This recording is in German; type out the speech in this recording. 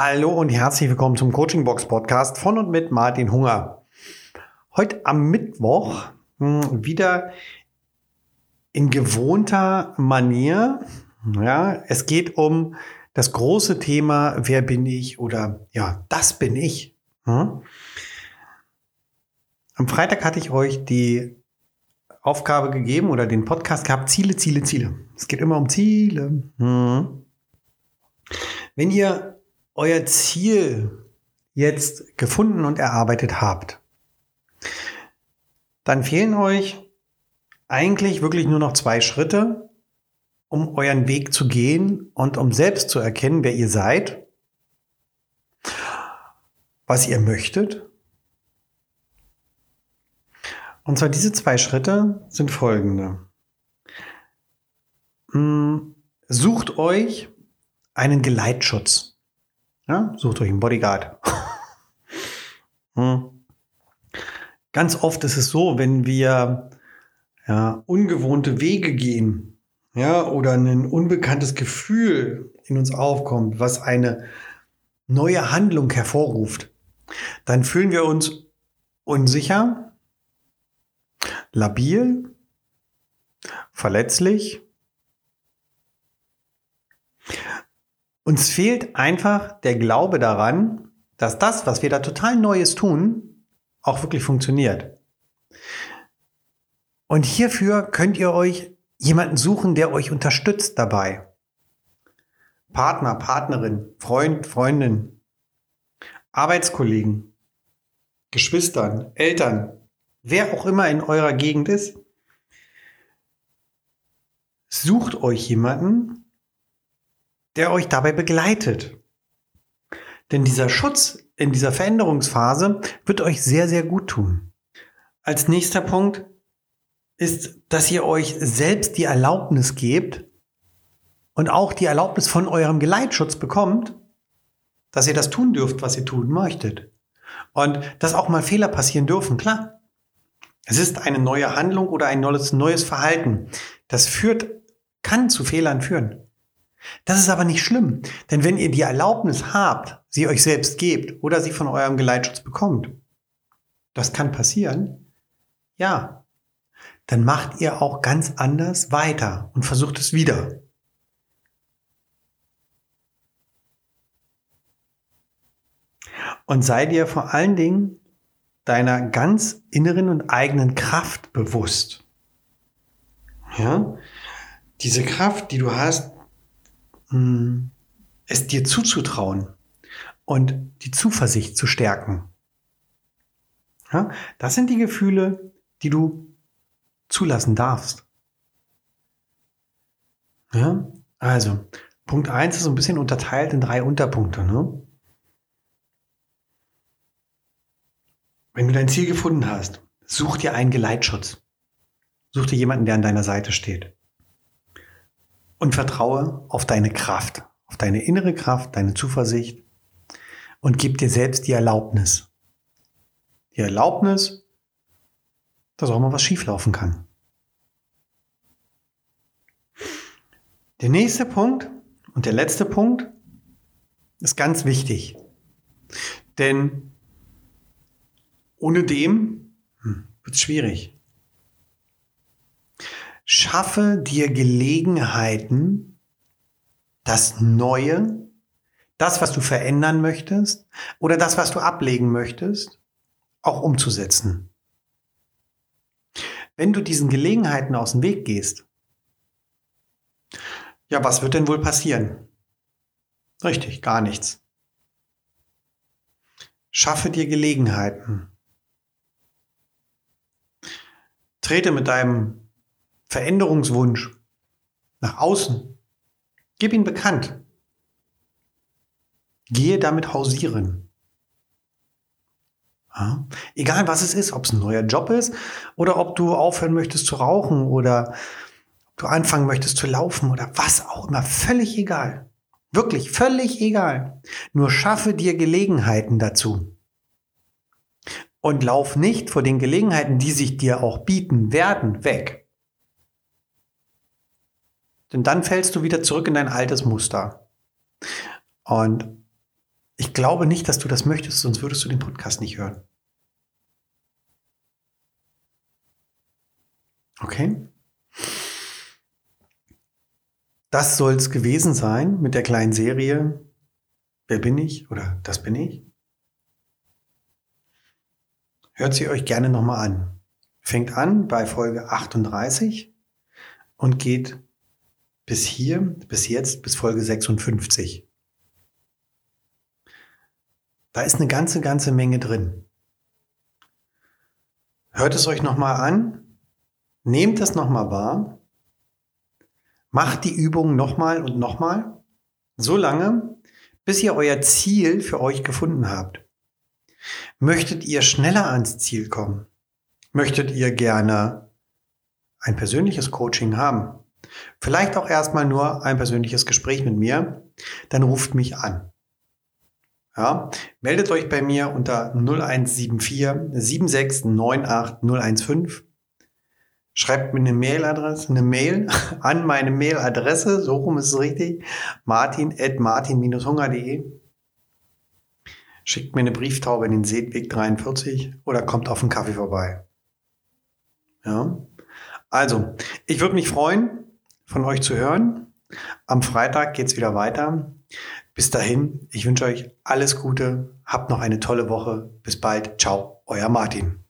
Hallo und herzlich willkommen zum Coaching Box Podcast von und mit Martin Hunger. Heute am Mittwoch hm, wieder in gewohnter Manier. Ja, es geht um das große Thema, wer bin ich oder ja, das bin ich. Hm? Am Freitag hatte ich euch die Aufgabe gegeben oder den Podcast gehabt, Ziele, Ziele, Ziele. Es geht immer um Ziele. Hm. Wenn ihr euer Ziel jetzt gefunden und erarbeitet habt, dann fehlen euch eigentlich wirklich nur noch zwei Schritte, um euren Weg zu gehen und um selbst zu erkennen, wer ihr seid, was ihr möchtet. Und zwar diese zwei Schritte sind folgende. Hm, sucht euch einen Geleitschutz. Ja, sucht euch einen Bodyguard. hm. Ganz oft ist es so, wenn wir ja, ungewohnte Wege gehen, ja, oder ein unbekanntes Gefühl in uns aufkommt, was eine neue Handlung hervorruft, dann fühlen wir uns unsicher, labil, verletzlich. Uns fehlt einfach der Glaube daran, dass das, was wir da total Neues tun, auch wirklich funktioniert. Und hierfür könnt ihr euch jemanden suchen, der euch unterstützt dabei. Partner, Partnerin, Freund, Freundin, Arbeitskollegen, Geschwistern, Eltern, wer auch immer in eurer Gegend ist. Sucht euch jemanden, der euch dabei begleitet. Denn dieser Schutz in dieser Veränderungsphase wird euch sehr, sehr gut tun. Als nächster Punkt ist, dass ihr euch selbst die Erlaubnis gebt und auch die Erlaubnis von eurem Geleitschutz bekommt, dass ihr das tun dürft, was ihr tun möchtet. Und dass auch mal Fehler passieren dürfen, klar. Es ist eine neue Handlung oder ein neues, Verhalten. Das führt, kann zu Fehlern führen. Das ist aber nicht schlimm, denn wenn ihr die Erlaubnis habt, sie euch selbst gebt oder sie von eurem Geleitschutz bekommt, das kann passieren, ja, dann macht ihr auch ganz anders weiter und versucht es wieder. Und sei dir vor allen Dingen deiner ganz inneren und eigenen Kraft bewusst. Ja? Diese Kraft, die du hast, hm, es dir zuzutrauen und die Zuversicht zu stärken. Ja? Das sind die Gefühle, die du zulassen darfst. Ja, also Punkt 1 ist so ein bisschen unterteilt in drei Unterpunkte. Ne? Wenn du dein Ziel gefunden hast, such dir einen Geleitschutz. Such dir jemanden, der an deiner Seite steht. Und vertraue auf deine Kraft, auf deine innere Kraft, deine Zuversicht und gib dir selbst die Erlaubnis. Die Erlaubnis, dass auch mal was schieflaufen kann. Der nächste Punkt und der letzte Punkt ist ganz wichtig. Denn ohne dem hm, wird es schwierig. Schaffe dir Gelegenheiten, das Neue, das, was du verändern möchtest oder das, was du ablegen möchtest, auch umzusetzen. Wenn du diesen Gelegenheiten aus dem Weg gehst, ja, was wird denn wohl passieren? Richtig, gar nichts. Schaffe dir Gelegenheiten. Trete mit deinem Veränderungswunsch nach außen. Gib ihn bekannt. Gehe damit hausieren. Ja. Egal was es ist, ob es ein neuer Job ist oder ob du aufhören möchtest zu rauchen oder ob du anfangen möchtest zu laufen oder was auch immer, völlig egal. Wirklich völlig egal. Nur schaffe dir Gelegenheiten dazu. Und lauf nicht vor den Gelegenheiten, die sich dir auch bieten werden, weg. Denn dann fällst du wieder zurück in dein altes Muster. Und Ich glaube nicht, dass du das möchtest, sonst würdest du den Podcast nicht hören. Okay? Das soll es gewesen sein mit der kleinen Serie. Wer bin ich? Oder das bin ich? Hört sie euch gerne nochmal an. Fängt an bei Folge 38 und geht bis hier, bis jetzt, bis Folge 56. Da ist eine ganze, ganze Menge drin. Hört es euch nochmal an, nehmt es nochmal wahr, macht die Übung nochmal und nochmal, so lange, bis ihr euer Ziel für euch gefunden habt. Möchtet ihr schneller ans Ziel kommen? Möchtet ihr gerne ein persönliches Coaching haben? Vielleicht auch erstmal nur ein persönliches Gespräch mit mir? Dann ruft mich an. Ja, meldet euch bei mir unter 0174 7698 015. Schreibt mir eine Mailadresse, eine Mail an meine Mailadresse, so rum ist es richtig, martin.martin-hunger.de. Schickt mir eine Brieftaube in den Seetweg 43 oder kommt auf einen Kaffee vorbei. Ja. Also, ich würde mich freuen, von euch zu hören. Am Freitag geht's wieder weiter. Bis dahin, ich wünsche euch alles Gute, habt noch eine tolle Woche. Bis bald. Ciao, euer Martin.